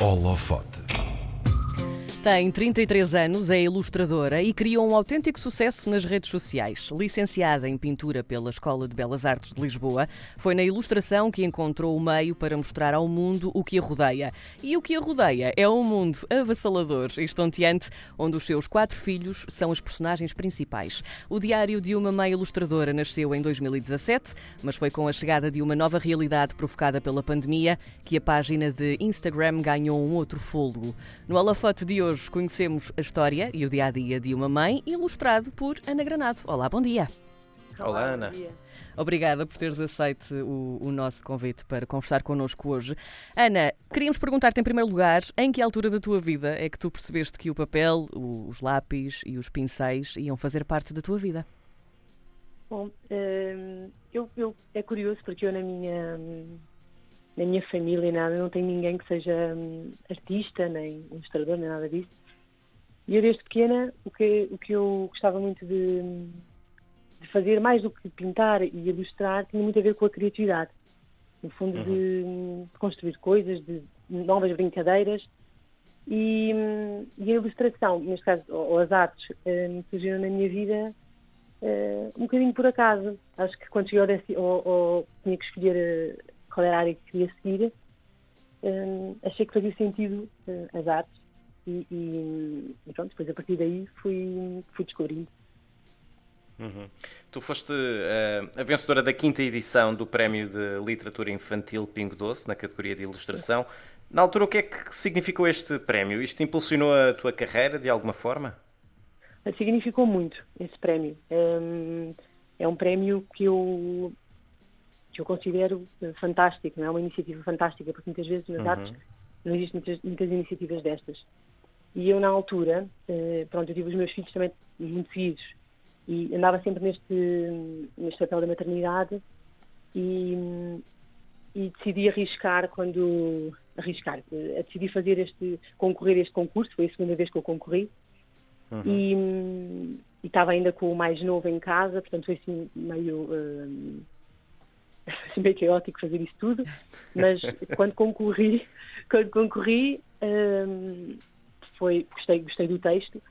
Holofote. Tem 33 anos, é ilustradora e criou um autêntico sucesso nas redes sociais. Licenciada em pintura pela Escola de Belas Artes de Lisboa, foi na ilustração que encontrou o meio para mostrar ao mundo o que a rodeia. E o que a rodeia é um mundo avassalador e estonteante, onde os seus quatro filhos são os personagens principais. O Diário de uma Mãe Ilustradora nasceu em 2017, mas foi com a chegada de uma nova realidade provocada pela pandemia que a página de Instagram ganhou um outro fôlego. No Alafote de hoje, Hoje conhecemos a história e o dia a dia de uma mãe, ilustrado por Ana Granado. Olá, bom dia. Olá, Ana. Obrigada por teres aceito o, o, nosso convite para conversar connosco hoje. Ana, queríamos perguntar-te em primeiro lugar em que altura da tua vida é que tu percebeste que o papel, os lápis e os pincéis iam fazer parte da tua vida? Bom, hum, eu, eu, é curioso porque eu na minha na minha família nada, não tenho ninguém que seja hum, artista, nem ilustrador, nem nada disso. E eu desde pequena, o que, o que eu gostava muito de, de fazer, mais do que pintar e ilustrar, tinha muito a ver com a criatividade. No fundo, uhum. de, de, construir coisas, de novas brincadeiras. E, hum, e, a ilustração, neste caso, ou, as artes, surgiram na minha vida uh, um bocadinho por acaso. Acho que quando cheguei ao ou, ou tinha que escolher uh, qual era a área que queria seguir, um, achei que fazia sentido uh, as artes e, e, e, pronto, depois a partir daí fui, fui descobrindo. Uhum. Tu foste uh, a vencedora da quinta edição do Prémio de Literatura Infantil Pingo Doce, na categoria de Ilustração. Na altura, o que é que significou este prémio? Isto impulsionou a tua carreira de alguma forma? Significou muito esse prémio. Um, é um prémio que eu que eu considero eh, fantástico, não é uma iniciativa fantástica, porque muitas vezes nas uhum. artes não existem muitas, muitas, iniciativas destas. E eu, na altura, eh, pronto, eu tive os meus filhos também muito seguidos e andava sempre neste, neste papel da maternidade e, e decidi arriscar quando arriscar, eh, decidi fazer este concorrer este concurso, foi a segunda vez que eu concorri uhum. e, e estava ainda com o mais novo em casa, portanto foi assim meio uh, assim meio caótico fazer isso tudo, mas quando concorri, quando concorri um, foi, gostei, gostei do texto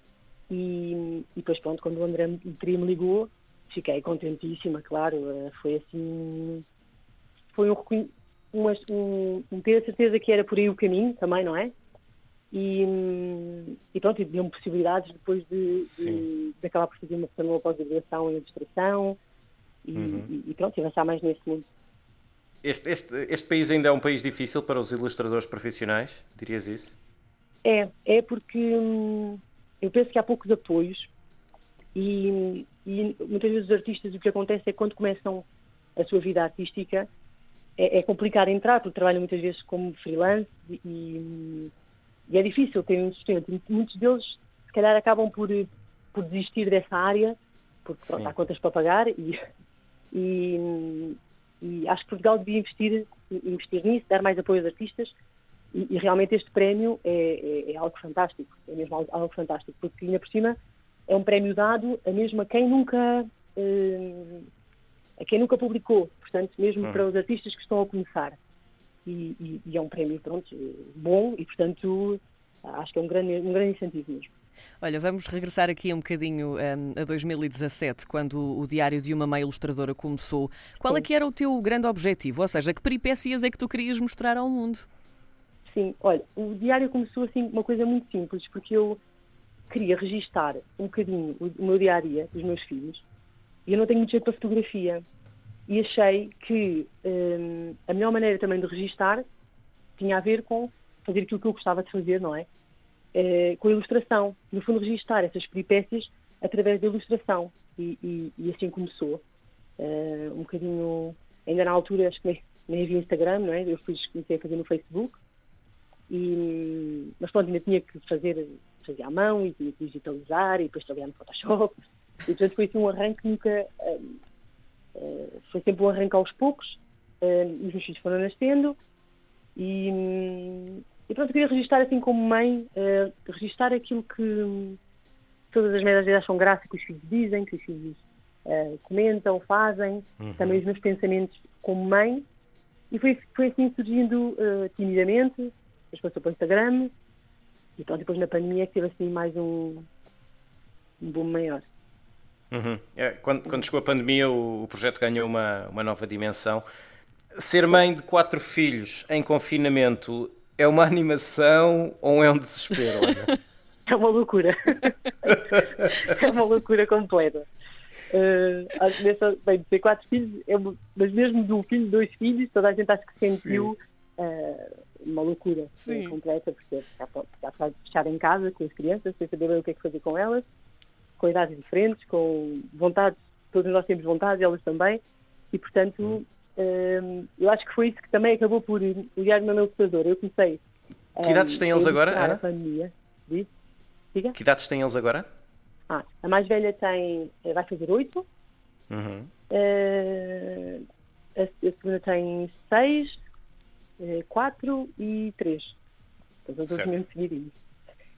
e, e depois pronto, quando o André Petria me ligou, fiquei contentíssima, claro, eh, foi assim, foi um, um, um, ter a certeza que era por aí o caminho também, não é? E, e pronto, e deu-me possibilidades depois de, de, de, acabar por fazer uma, uma pós-graduação em ilustração, e, uhum. e pronto, avançar mais nesse mundo. Este, este, este país ainda é um país difícil para os ilustradores profissionais, dirias isso? É, é porque hum, eu penso que há poucos apoios e, e, muitas vezes os artistas o que acontece é que quando começam a sua vida artística é, é complicado entrar, porque trabalham muitas vezes como freelance e, e é difícil ter um sustento. Muitos deles se calhar acabam por, por desistir dessa área, porque pronto, há contas para pagar e, e, e, acho que Portugal devia investir, investir nisso, dar mais apoio aos artistas e, e realmente este prémio é, é, é, algo fantástico, é mesmo algo, algo, fantástico, porque ainda por cima é um prémio dado a mesmo a quem nunca uh, a quem nunca publicou, portanto, mesmo uhum. para os artistas que estão a começar. E, e, e, é um prémio pronto, bom e, portanto, acho que é um grande, um grande incentivo mesmo. Olha, vamos regressar aqui um bocadinho um, a 2017, quando o Diário de uma Mãe Ilustradora começou. Qual Sim. é que era o teu grande objetivo? Ou seja, que peripécias é que tu querias mostrar ao mundo? Sim, olha, o Diário começou assim uma coisa muito simples, porque eu queria registar um bocadinho o meu dia a dia dos meus filhos e eu não tenho muito jeito para fotografia. E achei que um, a melhor maneira também de registar tinha a ver com fazer aquilo que eu gostava de fazer, não é? Eh, com a ilustração. No fundo, registar essas peripécias através da ilustração. E, e, e assim começou. Uh, um bocadinho, ainda na altura, acho que nem, havia Instagram, não é? Eu fiz, comecei a fazer no Facebook. E, mas pronto, ainda tinha que fazer, fazer à mão e tinha que digitalizar e depois trabalhar no Photoshop. E portanto foi assim um arranque nunca. Uh, uh, foi sempre um arranque aos poucos. Uh, os meus filhos foram nascendo e, e pronto, eu queria registrar assim como mãe, uh, registrar aquilo que todas as meias acham graça que os filhos dizem, que os filhos uh, comentam, fazem, uhum. também os meus pensamentos como mãe. E foi, foi assim surgindo uh, timidamente, depois passou para o Instagram, e pronto, depois na pandemia é que teve assim mais um, um boom maior. Uhum. É, quando, quando, chegou a pandemia, o, o, projeto ganhou uma, uma nova dimensão. Ser mãe de quatro filhos em confinamento é uma animação ou é um desespero? É uma loucura. é uma loucura completa. Uh, nessa, bem, ter quatro filhos, é, mas mesmo de um filho, dois filhos, toda a gente acho que sentiu uh, uma loucura uh, completa, porque está de fechar em casa com as crianças, sem saber o que é que fazer com elas, com idades diferentes, com vontades, todos nós temos vontades, elas também, e portanto hum. Eu acho que foi isso que também acabou por ligar no meu computador. Eu comecei. Que idades têm eles agora? A pandemia. Diz? Diga? Que idades têm eles agora? Ah, a mais velha tem, eh, vai fazer oito. Uhum. Uh, a, a, segunda tem seis, uh, quatro e três. Então, todos mesmo seguidinhos.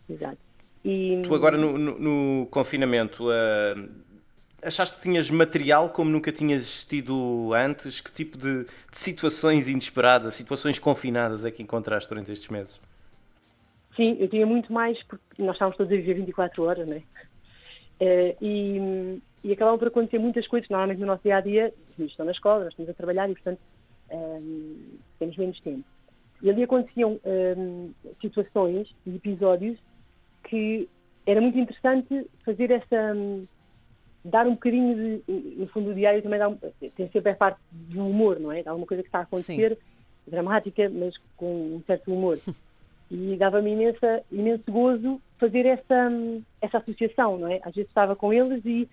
Exato. E... Tu agora no, no, no confinamento uh, achaste que tinhas material como nunca tinhas existido antes? Que tipo de, de, situações inesperadas, situações confinadas é que encontraste durante estes meses? Sim, eu tinha muito mais, porque nós estávamos todos a viver 24 horas, né? Uh, e, e acabavam por acontecer muitas coisas, normalmente no nosso dia a dia, os meninos estão na escola, nós estamos a trabalhar e, portanto, um, eh, temos menos tempo. E ali aconteciam um, situações e episódios que era muito interessante fazer essa. Um, dar um bocadinho de. No fundo, o diário também dá tem sempre a parte do humor, não é? Alguma coisa que está a acontecer, Sim. dramática, mas com um certo humor. e dava-me imenso gozo fazer essa, essa associação, não é? Às vezes estava com eles e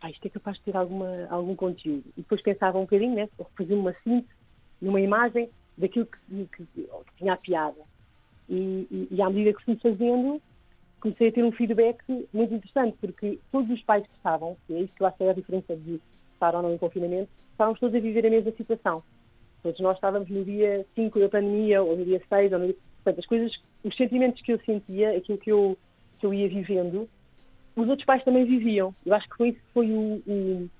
ah, isto é capaz de ter alguma, algum conteúdo. E depois pensava um bocadinho, né? Fazia uma síntese numa imagem daquilo que, que, que tinha a piada. E, e, e, à medida que fui fazendo, comecei a ter um feedback muito interessante, porque todos os pais que estavam, e é isso que eu acho que é a diferença de estar ou não em confinamento, estávamos todos a viver a mesma situação. Todos nós estávamos no dia 5 da pandemia, ou no dia 6, ou no dia Portanto, as coisas, os sentimentos que eu sentia, aquilo que eu, que eu ia vivendo, os outros pais também viviam. Eu acho que foi isso que foi o. o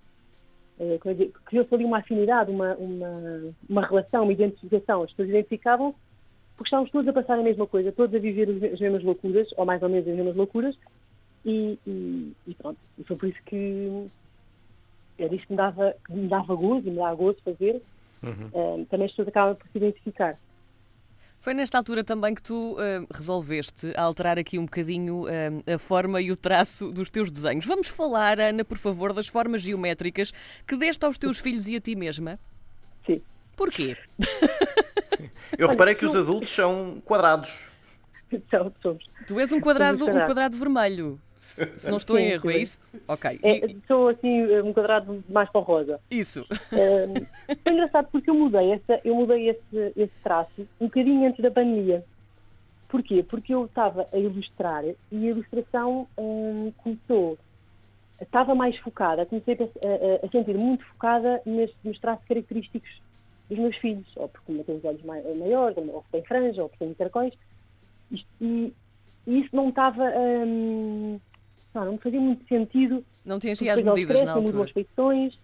é, criou-se ali uma afinidade, uma, uma, uma relação, uma identificação. As pessoas identificavam porque estávamos todos a passar a mesma coisa, todos a viver as mesmas loucuras, ou mais ou menos as mesmas loucuras, e, e, e pronto. E foi por isso que era isto que me dava, que me dava gozo e me dá gozo fazer. Uhum. também as pessoas acabam por se identificar. Foi nesta altura também que tu uh, resolveste alterar aqui um bocadinho uh, a forma e o traço dos teus desenhos. Vamos falar, Ana, por favor, das formas geométricas que deste aos teus filhos e a ti mesma? Sim. Porquê? Eu reparei que os adultos são quadrados. São, somos. Tu és um quadrado, um quadrado vermelho. Se não estou sim, em erro, sim. é isso? Ok. É, sou assim um quadrado mais para o rosa. Isso. é engraçado porque eu mudei, essa, eu mudei esse, esse traço um bocadinho antes da pandemia. Porquê? Porque eu estava a ilustrar e a ilustração hum, começou, estava mais focada, comecei a, a, a sentir muito focada nestes, nos traços característicos dos meus filhos, ou porque uma tem os olhos maiores, ou porque tem franja, ou porque tem caracóis, e, e isso não estava hum, não, não me fazia muito sentido. Não tinhas as medidas na altura. as feições.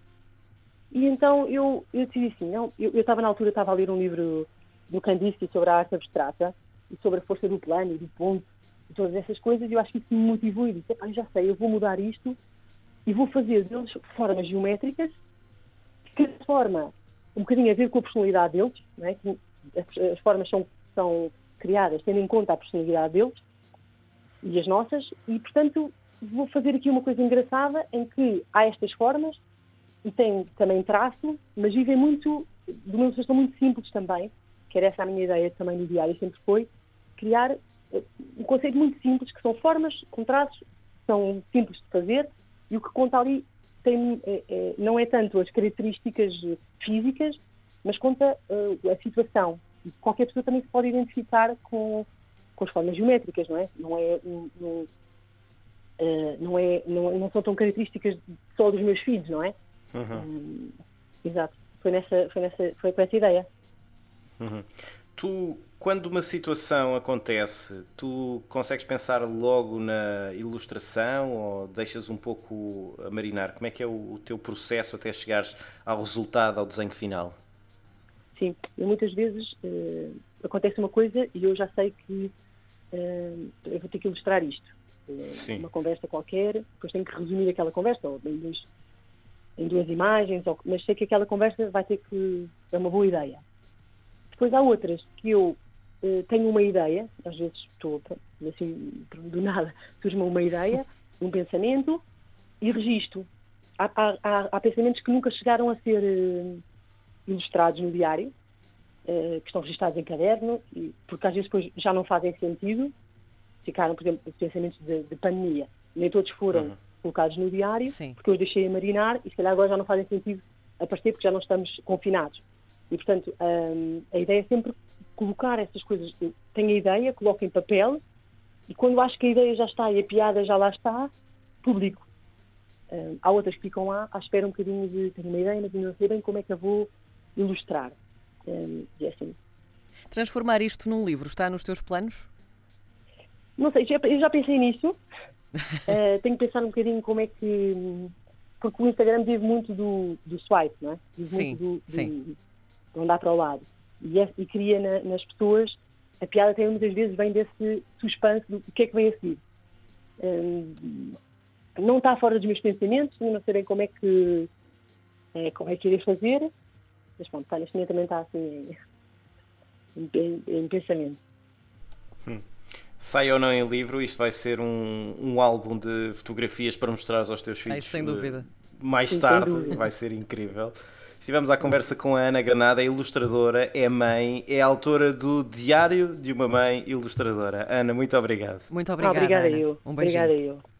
E então eu, eu decidi assim, não, eu, eu estava na altura, estava a ler um livro do Candice sobre a arte abstrata e sobre a força do plano e do ponto e todas essas coisas e eu acho que isso me motivou e disse, já sei, eu vou mudar isto e vou fazer deles formas geométricas que de forma um bocadinho a ver com a personalidade deles, é? as, as formas são, são criadas tendo em conta a personalidade deles e as nossas e portanto vou fazer aqui uma coisa engraçada em que há estas formas e tem também traço, mas vivem muito, de uma ilustração muito simples também, que era essa a minha ideia também no diário, sempre foi criar eh, um conceito muito simples, que são formas com traços, são simples de fazer, e o que conta ali tem, é, é, não é tanto as características físicas, mas conta uh, a situação. E qualquer pessoa também se pode identificar com, com as formas geométricas, não é? Não é um, um, uh, não, é, não, não, são tão características só dos meus filhos, não é? Uhum. exato. Foi, nessa, foi, nessa, foi com essa ideia. Uhum. Tu, quando uma situação acontece, tu consegues pensar logo na ilustração ou deixas um pouco a marinar? Como é que é o, o teu processo até chegares ao resultado, ao desenho final? Sim, eu muitas vezes, uh, acontece uma coisa e eu já sei que uh, eu vou ter que ilustrar isto. Uh, uma conversa qualquer, depois tenho que resumir aquela conversa, ou em, dois, em duas imagens, ou, mas sei que aquela conversa vai ter que. é uma boa ideia. Depois há outras que eu uh, tenho uma ideia, às vezes estou assim, do nada, surge-me uma ideia, um pensamento e registro. Há, há, há, pensamentos que nunca chegaram a ser uh, ilustrados no diário, uh, que estão registrados em caderno, e, porque às vezes depois já não fazem sentido. Ficaram, por exemplo, pensamentos de, de pandemia. Nem todos foram uhum. colocados no diário, Sim. porque eu os deixei a marinar e se calhar agora já não fazem sentido aparecer porque já não estamos confinados. E, portanto, um, a ideia é sempre colocar essas coisas. Tenho a ideia, coloco em papel e quando acho que a ideia já está e a piada já lá está, publico. Um, há outras que ficam lá à espera um bocadinho de ter uma ideia, mas não sei bem como é que a vou ilustrar. Um, e é assim. Transformar isto num livro está nos teus planos? Não sei, eu já pensei nisso. uh, tenho que pensar um bocadinho como é que. Porque o Instagram vive muito do, do swipe, não é? Vive sim, muito do, do, sim. De andar para o lado. E, é, e cria na, nas pessoas. A piada até muitas vezes vem desse suspense do que é que vem a seguir. Um, não está fora dos meus pensamentos, não sei bem como é que, é, como é que irei fazer, mas pronto, está, neste momento também está assim em, em, em pensamento. Hum. Sai ou não em livro, isto vai ser um, um álbum de fotografias para mostrar aos teus filhos. sem dúvida. Mais Sim, tarde, vai ser incrível. Estivemos à conversa com a Ana Granada, é ilustradora, é mãe, é autora do Diário de uma Mãe Ilustradora. Ana, muito obrigado. Muito obrigada. Ah, obrigada Ana. eu. Um beijinho. Obrigada eu.